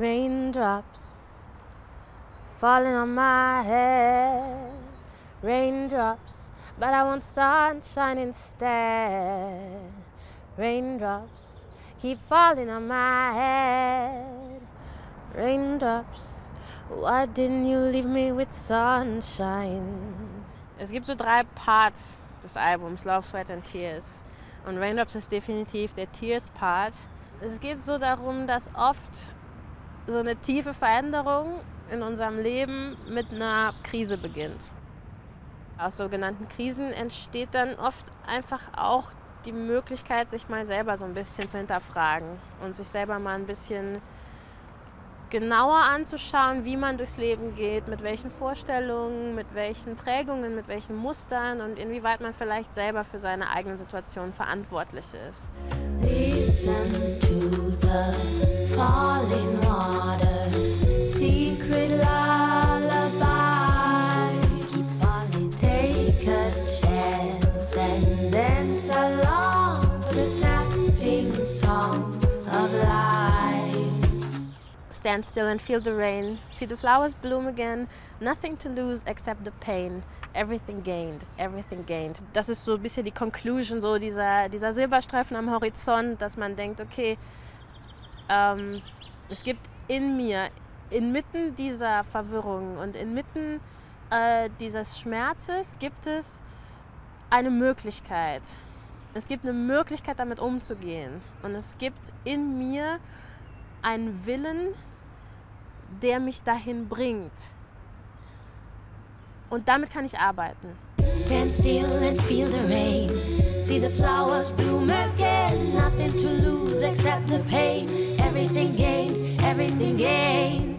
Raindrops falling on my head. Raindrops, but I want sunshine instead. Raindrops keep falling on my head. Raindrops, why didn't you leave me with sunshine? Es gibt so drei Parts des Albums, Love, Sweat and Tears. Und Raindrops ist definitiv der Tears-Part. Es geht so darum, dass oft so eine tiefe Veränderung in unserem Leben mit einer Krise beginnt. Aus sogenannten Krisen entsteht dann oft einfach auch die Möglichkeit, sich mal selber so ein bisschen zu hinterfragen und sich selber mal ein bisschen genauer anzuschauen, wie man durchs Leben geht, mit welchen Vorstellungen, mit welchen Prägungen, mit welchen Mustern und inwieweit man vielleicht selber für seine eigene Situation verantwortlich ist. Listen to the falling waters, Stand still and feel the rain. See the flowers bloom again. Nothing to lose except the pain. Everything gained, everything gained. Das ist so ein bisschen die Conclusion, so dieser, dieser Silberstreifen am Horizont, dass man denkt, okay, ähm, es gibt in mir, inmitten dieser Verwirrung und inmitten äh, dieses Schmerzes gibt es eine Möglichkeit. Es gibt eine Möglichkeit, damit umzugehen. Und es gibt in mir einen Willen, der mich dahin bringt. Und damit kann ich arbeiten. Stand still and feel the rain. See the flowers bloom again. Nothing to lose except the pain. Everything gained, everything gained.